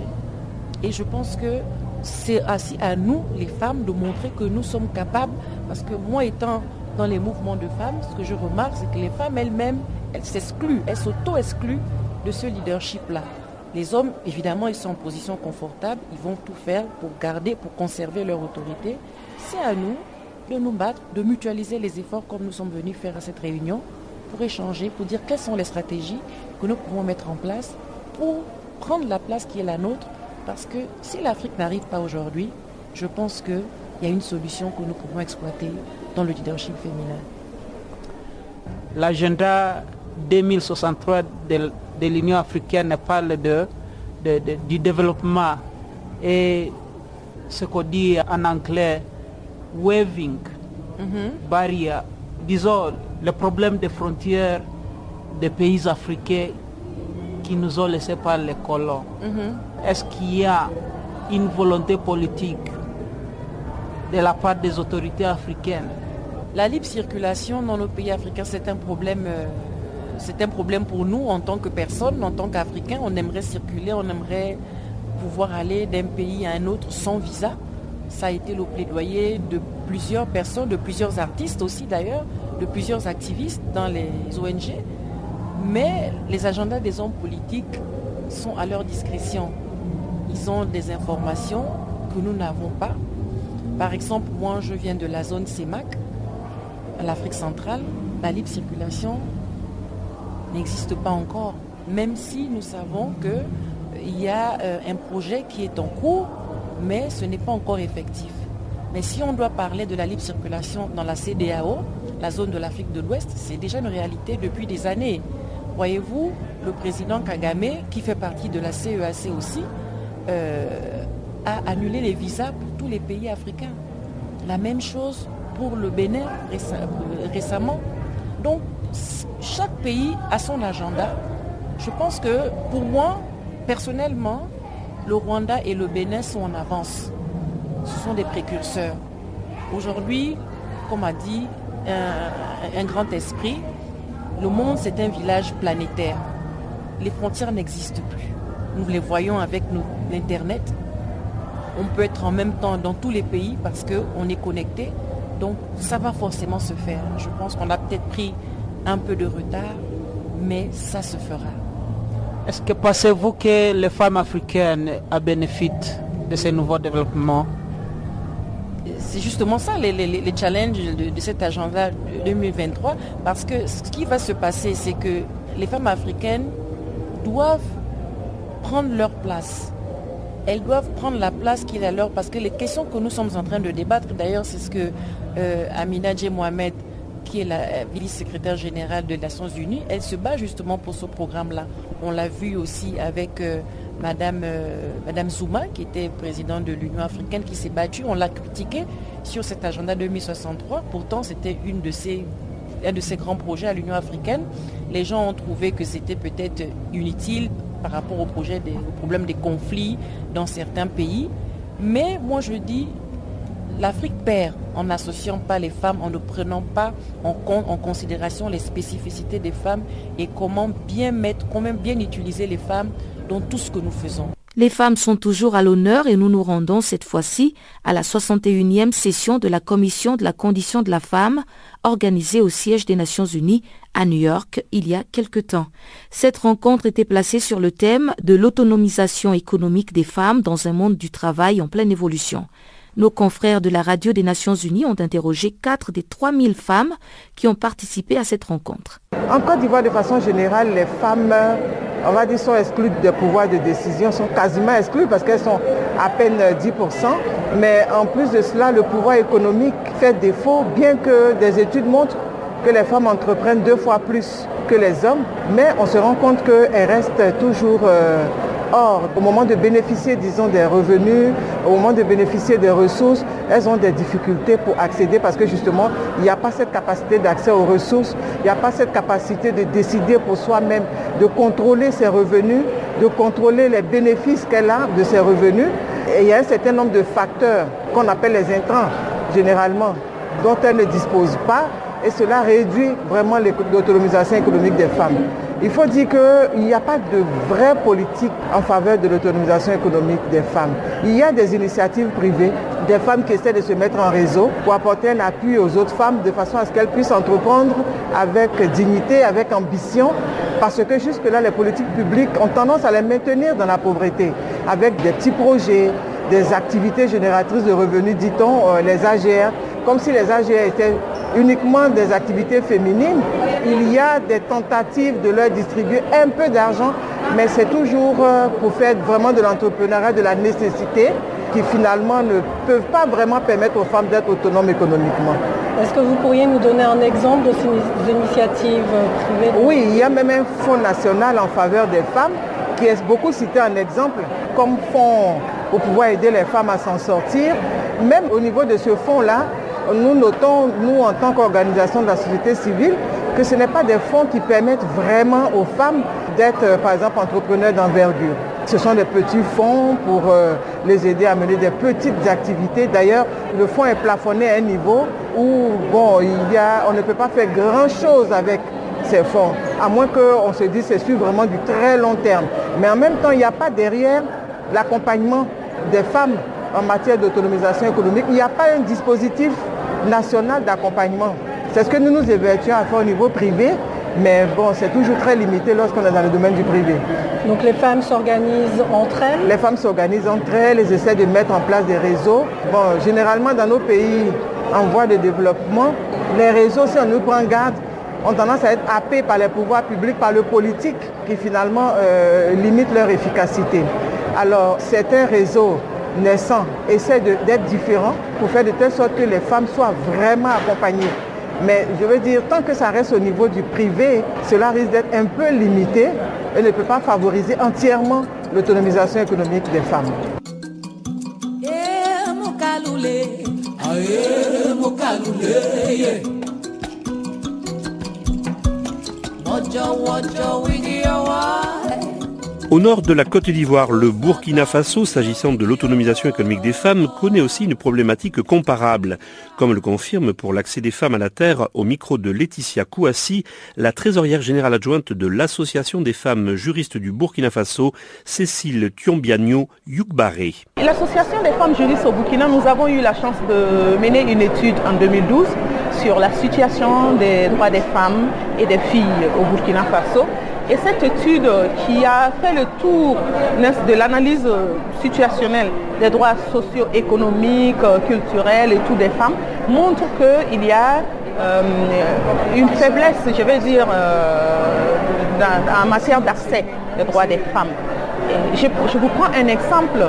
Et je pense que c'est ainsi à nous, les femmes, de montrer que nous sommes capables, parce que moi étant dans les mouvements de femmes, ce que je remarque, c'est que les femmes elles-mêmes, elles s'excluent, elles s'auto-excluent de ce leadership-là. Les hommes, évidemment, ils sont en position confortable, ils vont tout faire pour garder, pour conserver leur autorité. C'est à nous de nous battre, de mutualiser les efforts comme nous sommes venus faire à cette réunion, pour échanger, pour dire quelles sont les stratégies que nous pouvons mettre en place pour prendre la place qui est la nôtre parce que si l'Afrique n'arrive pas aujourd'hui, je pense qu'il y a une solution que nous pouvons exploiter dans le leadership féminin. L'agenda 2063 de, l'Union africaine parle de, du développement et ce qu'on dit en anglais waving Mhm. barrière, disons le problème des frontières des pays africains qui nous ont laissés par les colons. Mhm. Est-ce qu'il y a une volonté politique de la part des autorités africaines? La libre circulation dans nos pays africains, c'est un problème. euh, c'est un problème pour nous en tant que personne, en tant qu'Africains. On aimerait circuler, on aimerait pouvoir aller d'un pays à un autre sans visa. Ça a été le plaidoyer de plusieurs personnes, de plusieurs artistes aussi d'ailleurs, de plusieurs activistes dans les ONG. Mais les agendas des hommes politiques sont à leur discrétion. Ils ont des informations que nous n'avons pas. Par exemple, moi je viens de la zone CEMAC, à l'Afrique centrale. La libre circulation n'existe pas encore, même si nous savons qu'il y a euh, un projet qui est en cours, mais ce n'est pas encore effectif. Mais si on doit parler de la libre circulation dans la CDAO, la zone de l'Afrique de l'Ouest, c'est déjà une réalité depuis des années. Voyez-vous, le président Kagame, qui fait partie de la CEAC aussi, euh, a annulé les visas pour tous les pays africains? La même chose pour le Bénin récem- récemment. Donc, chaque pays a son agenda. Je pense que pour moi, personnellement, le Rwanda et le Bénin sont en avance. Ce sont des précurseurs. Aujourd'hui, comme a dit un grand esprit, le monde c'est un village planétaire. Les frontières n'existent plus. Nous les voyons avec l'Internet. On peut être en même temps dans tous les pays parce qu'on est connecté. Donc ça va forcément se faire. Je pense qu'on a peut-être pris un peu de retard, mais ça se fera. Est-ce que pensez-vous que les femmes africaines a bénéfice de ces nouveaux développements? C'est justement ça les, les- les challenges de, de cet agenda 2023 parce que ce qui va se passer, c'est que les femmes africaines doivent prendre leur place. Elles doivent prendre la place qu'il est à leur parce que les questions que nous sommes en train de débattre, d'ailleurs c'est ce que euh, Amina Dje Mohamed, qui est la euh, vice-secrétaire générale des Nations Unies, elle se bat justement pour ce programme-là. On l'a vu aussi avec euh, Madame, euh, Madame Zouma, qui était présidente de l'Union africaine, qui s'est battue. On l'a critiqué sur cet agenda 2063. Pourtant, c'était un de ces grands projets à l'Union africaine. Les gens ont trouvé que c'était peut-être inutile par rapport au problème des conflits dans certains pays. Mais moi je dis, l'Afrique perd en n'associant pas les femmes, en ne prenant pas en compte, en considération les spécificités des femmes et comment bien mettre, comment bien utiliser les femmes dans tout ce que nous faisons. Les femmes sont toujours à l'honneur et nous nous rendons cette fois-ci à la 61e session de la Commission de la condition de la femme organisée au siège des Nations Unies à New York il y a quelque temps. Cette rencontre était placée sur le thème de l'autonomisation économique des femmes dans un monde du travail en pleine évolution. Nos confrères de la radio des Nations Unies ont interrogé quatre des 3000 femmes qui ont participé à cette rencontre. En Côte d'Ivoire, de façon générale, les femmes, on va dire, sont exclues des pouvoirs de décision, sont quasiment exclues parce qu'elles sont à peine 10%. Mais en plus de cela, le pouvoir économique fait défaut, bien que des études montrent que les femmes entreprennent deux fois plus que les hommes. Mais on se rend compte qu'elles restent toujours... euh, Or, au moment de bénéficier, disons, des revenus, au moment de bénéficier des ressources, elles ont des difficultés pour accéder parce que justement, il n'y a pas cette capacité d'accès aux ressources, il n'y a pas cette capacité de décider pour soi-même, de contrôler ses revenus, de contrôler les bénéfices qu'elle a de ses revenus. Et il y a un certain nombre de facteurs qu'on appelle les intrants, généralement, dont elle ne dispose pas et cela réduit vraiment l'autonomisation économique des femmes. Il faut dire qu'il n'y a pas de vraie politique en faveur de l'autonomisation économique des femmes. Il y a des initiatives privées, des femmes qui essaient de se mettre en réseau pour apporter un appui aux autres femmes de façon à ce qu'elles puissent entreprendre avec dignité, avec ambition, parce que jusque-là, les politiques publiques ont tendance à les maintenir dans la pauvreté, avec des petits projets, des activités génératrices de revenus, dit-on, euh, les AGR, comme si les AGR étaient uniquement des activités féminines. Il y a des tentatives de leur distribuer un peu d'argent, mais c'est toujours euh, pour faire vraiment de l'entrepreneuriat, de la nécessité, qui finalement ne peuvent pas vraiment permettre aux femmes d'être autonomes économiquement. Est-ce que vous pourriez nous donner un exemple de ces initiatives privées? Oui, il y a même un fonds national en faveur des femmes qui est beaucoup cité en exemple comme fonds pour pouvoir aider les femmes à s'en sortir. Même au niveau de ce fonds-là, nous notons, nous en tant qu'organisation de la société civile, que ce n'est pas des fonds qui permettent vraiment aux femmes d'être, euh, par exemple, entrepreneurs d'envergure. Ce sont des petits fonds pour euh, les aider à mener des petites activités. D'ailleurs, le fonds est plafonné à un niveau où, bon, il y a, on ne peut pas faire grand-chose avec ces fonds, à moins qu'on se dise que c'est vraiment du très long terme. Mais en même temps, il n'y a pas derrière l'accompagnement des femmes en matière d'autonomisation économique. Il n'y a pas un dispositif national d'accompagnement. C'est ce que nous nous évertuons à faire au niveau privé, mais bon, c'est toujours très limité lorsqu'on est dans le domaine du privé. Donc les femmes s'organisent entre elles? Les femmes s'organisent entre elles, elles essaient de mettre en place des réseaux. Bon, généralement dans nos pays en voie de développement, les réseaux, si on nous prend garde, ont tendance à être happés par les pouvoirs publics, par le politique, qui finalement euh, limite leur efficacité. Alors certains réseaux naissants essaient d'être différents pour faire de telle sorte que les femmes soient vraiment accompagnées. Mais je veux dire, tant que ça reste au niveau du privé, cela risque d'être un peu limité et ne peut pas favoriser entièrement l'autonomisation économique des femmes. Au nord de la Côte d'Ivoire, le Burkina Faso, s'agissant de l'autonomisation économique des femmes, connaît aussi une problématique comparable, comme le confirme pour l'accès des femmes à la terre au micro de Laetitia Kouassi, la trésorière générale adjointe de l'Association des femmes juristes du Burkina Faso, Cécile Thiombiagno Youkbaré. L'association des femmes juristes au Burkina, nous avons eu la chance de mener une étude en 2012 sur la situation des droits des femmes et des filles au Burkina Faso. Et cette étude qui a fait le tour de l'analyse situationnelle des droits socio-économiques, culturels et tout des femmes montre qu'il y a euh, une faiblesse, je vais dire, euh, en matière d'accès des droits des femmes. je, vous prends un exemple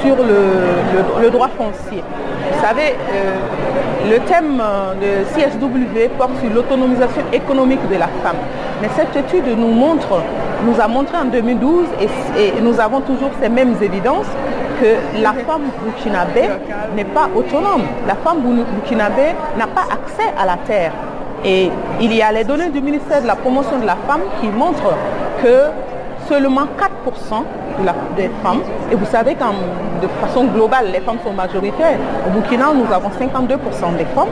sur le, droit foncier. Vous savez, euh, le thème de CSW porte sur l'autonomisation économique de la femme. Mais cette étude nous montre, nous a montré en 2012, et, nous avons toujours ces mêmes évidences, que la femme burkinabé n'est pas autonome. La femme burkinabé n'a pas accès à la terre. Et il y a les données du ministère de la promotion de la femme qui montrent que seulement 4% des femmes, et vous savez qu'en de façon globale, les femmes sont majoritaires. Au Burkina, nous avons 52% des femmes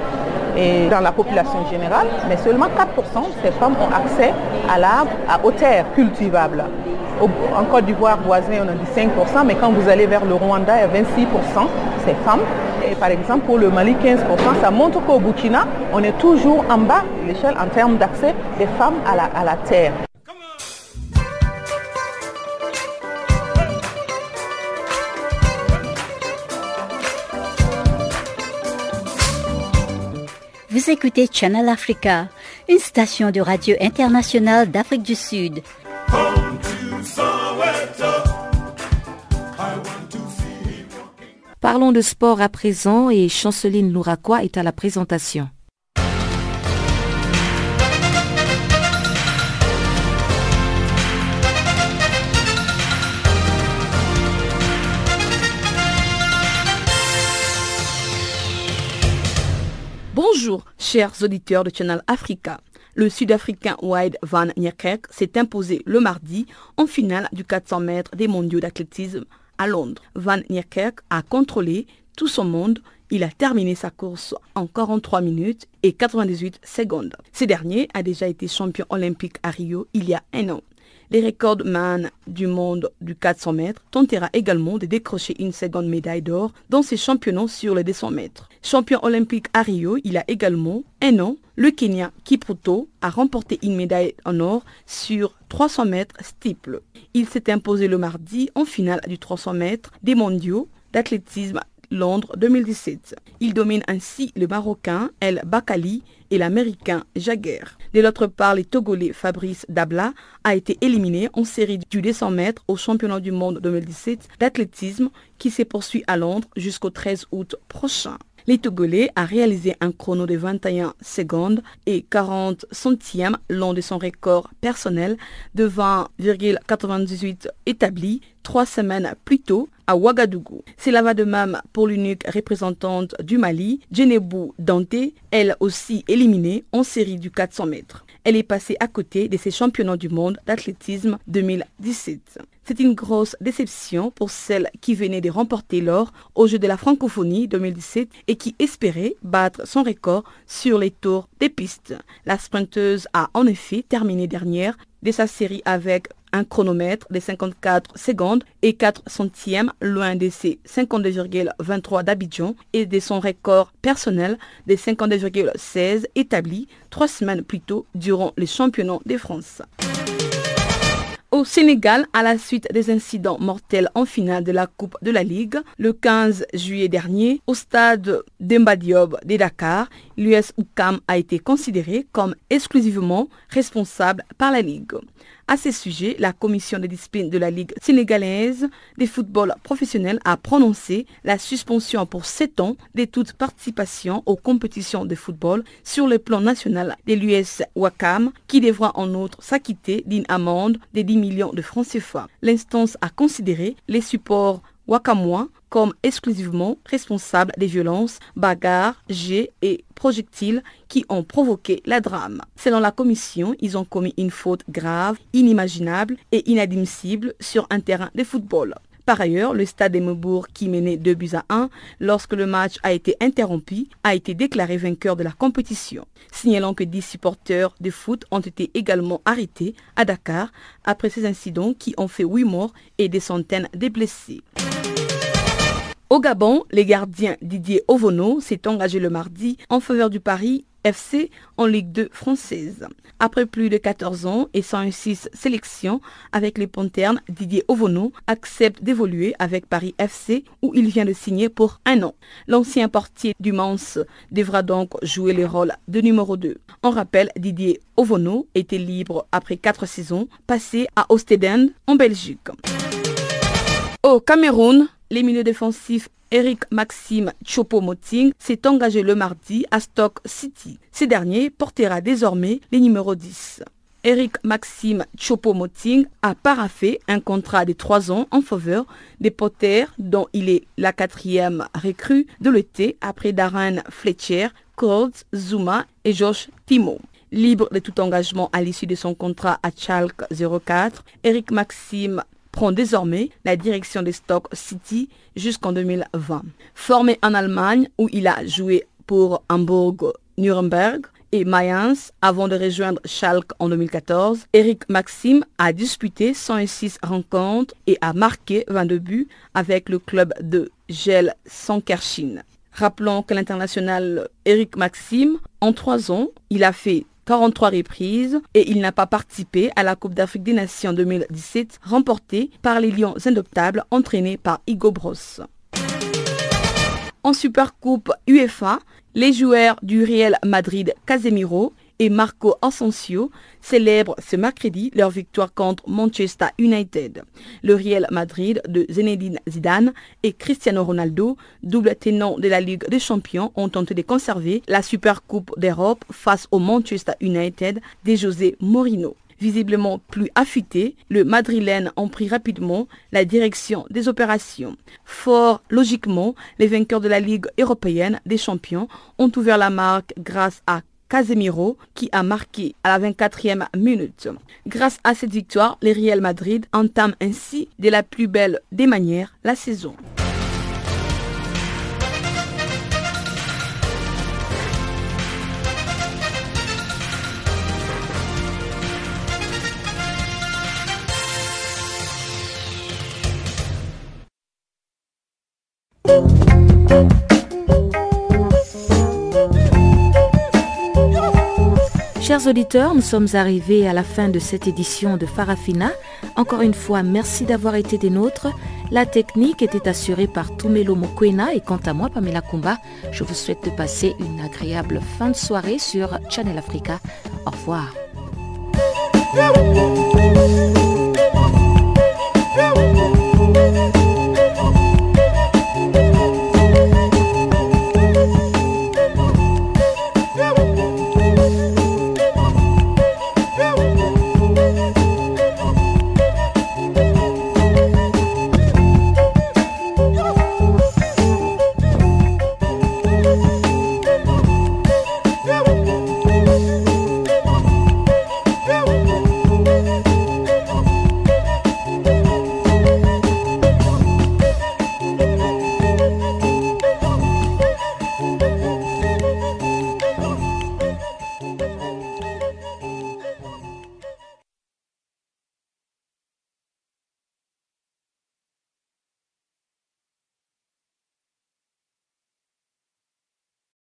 et dans la population générale, mais seulement 4% ces femmes ont accès à l'arbre, à, aux terres cultivables. en Côte d'Ivoire voisin, on a dit 5%, mais quand vous allez vers le Rwanda, il y a 26% ces femmes. Et par exemple, pour le Mali, 15%, ça montre qu'au Burkina, on est toujours en bas de l'échelle en termes d'accès des femmes à la, à la terre. Vous écoutez Channel Africa, une station de radio internationale d'Afrique du Sud. Parlons de sport à présent et Chanceline Louraquois est à la présentation. Chers auditeurs de Channel Africa. Le Sud-Africain Wade Van Niekerk s'est imposé le mardi en finale du 400 mètres des mondiaux d'athlétisme à Londres. Van Niekerk a contrôlé tout son monde. Il a terminé sa course en 43 minutes et 98 secondes. Ce dernier a déjà été champion olympique à Rio il y a un an. Les recordman du monde du 400 mètres tentera également de décrocher une seconde médaille d'or dans ses championnats sur les 200 mètres. Champion olympique à Rio, il a également un an, le Kenya Kipruto a remporté une médaille en or sur 300 mètres steeple. Il s'est imposé le mardi en finale du 300 mètres des mondiaux d'athlétisme Londres 2017. Il domine ainsi le Marocain El Bakali et l'Américain Jagger. De l'autre part, le Togolais Fabrice Dabla a été éliminé en série du 200 mètres au championnat du monde 2017 d'athlétisme qui s'est poursuit à Londres jusqu'au 13 août prochain. Les Togolais a réalisé un chrono de 21 secondes et 40 centièmes long de son record personnel de 20,98 établi trois semaines plus tôt Ouagadougou. Cela va de même pour l'unique représentante du Mali, Djenebou Dante, elle aussi éliminée en série du 400 mètres. Elle est passée à côté de ses championnats du monde d'athlétisme 2017. C'est une grosse déception pour celle qui venait de remporter l'or aux Jeux de la francophonie 2017 et qui espérait battre son record sur les tours des pistes. La sprinteuse a en effet terminé dernière de sa série avec un chronomètre de 54 secondes et 4 centièmes loin de ses 52,23 d'Abidjan et de son record personnel de 52,16 établi trois semaines plus tôt durant les championnats de France. Au Sénégal, à la suite des incidents mortels en finale de la Coupe de la Ligue, le 15 juillet dernier, au stade d'Embadiob de Dakar, l'US UCAM a été considéré comme exclusivement responsable par la Ligue. À ce sujet, la commission de discipline de la Ligue sénégalaise des football professionnels a prononcé la suspension pour 7 ans de toute participation aux compétitions de football sur le plan national de l'US Wakam, qui devra en outre s'acquitter d'une amende de 10 millions de francs CFA. L'instance a considéré les supports Wakamois comme exclusivement responsable des violences, bagarres, jets et projectiles qui ont provoqué la drame. Selon la commission, ils ont commis une faute grave, inimaginable et inadmissible sur un terrain de football. Par ailleurs, le stade de Maubourg, qui menait 2 buts à 1 lorsque le match a été interrompu, a été déclaré vainqueur de la compétition. Signalant que 10 supporters de foot ont été également arrêtés à Dakar après ces incidents qui ont fait 8 morts et des centaines de blessés. Au Gabon, les gardiens Didier Ovono s'est engagé le mardi en faveur du Paris FC en Ligue 2 française. Après plus de 14 ans et 106 sélections avec les Panternes, Didier Ovono accepte d'évoluer avec Paris FC où il vient de signer pour un an. L'ancien portier du Mans devra donc jouer le rôle de numéro 2. En rappel, Didier Ovono était libre après 4 saisons passées à Ostedend en Belgique. Au Cameroun, les milieux défensifs Eric Maxime Chopo-Moting s'est engagé le mardi à Stock City. Ce dernier portera désormais les numéros 10. Eric Maxime Chopo-Moting a paraffé un contrat de 3 ans en faveur des Potters dont il est la quatrième recrue de l'été après Darren Fletcher, Colts, Zuma et Josh Timo. Libre de tout engagement à l'issue de son contrat à Chalk 04, Eric Maxime prend désormais la direction des Stock City jusqu'en 2020. Formé en Allemagne où il a joué pour Hamburg, Nuremberg et Mayence avant de rejoindre Schalke en 2014, Eric Maxime a disputé 106 rencontres et a marqué 22 buts avec le club de Gel Sankerchin. Rappelons que l'international Eric Maxime, en trois ans, il a fait 43 reprises et il n'a pas participé à la Coupe d'Afrique des Nations 2017 remportée par les Lions indoptables entraînés par Igo Bros. En Supercoupe UEFA, les joueurs du Real Madrid Casemiro et Marco Asensio célèbrent ce mercredi leur victoire contre Manchester United. Le Real Madrid de Zinedine Zidane et Cristiano Ronaldo, double tenant de la Ligue des Champions, ont tenté de conserver la Supercoupe d'Europe face au Manchester United de José Mourinho. Visiblement plus affûté, le Madrilène ont pris rapidement la direction des opérations. Fort logiquement, les vainqueurs de la Ligue européenne des champions ont ouvert la marque grâce à Casemiro qui a marqué à la 24e minute. Grâce à cette victoire, les Real Madrid entament ainsi de la plus belle des manières la saison. Auditeurs, nous sommes arrivés à la fin de cette édition de Farafina. Encore une fois, merci d'avoir été des nôtres. La technique était assurée par Tumelo Mokwena et quant à moi, Pamela Kumba, je vous souhaite de passer une agréable fin de soirée sur Channel Africa. Au revoir.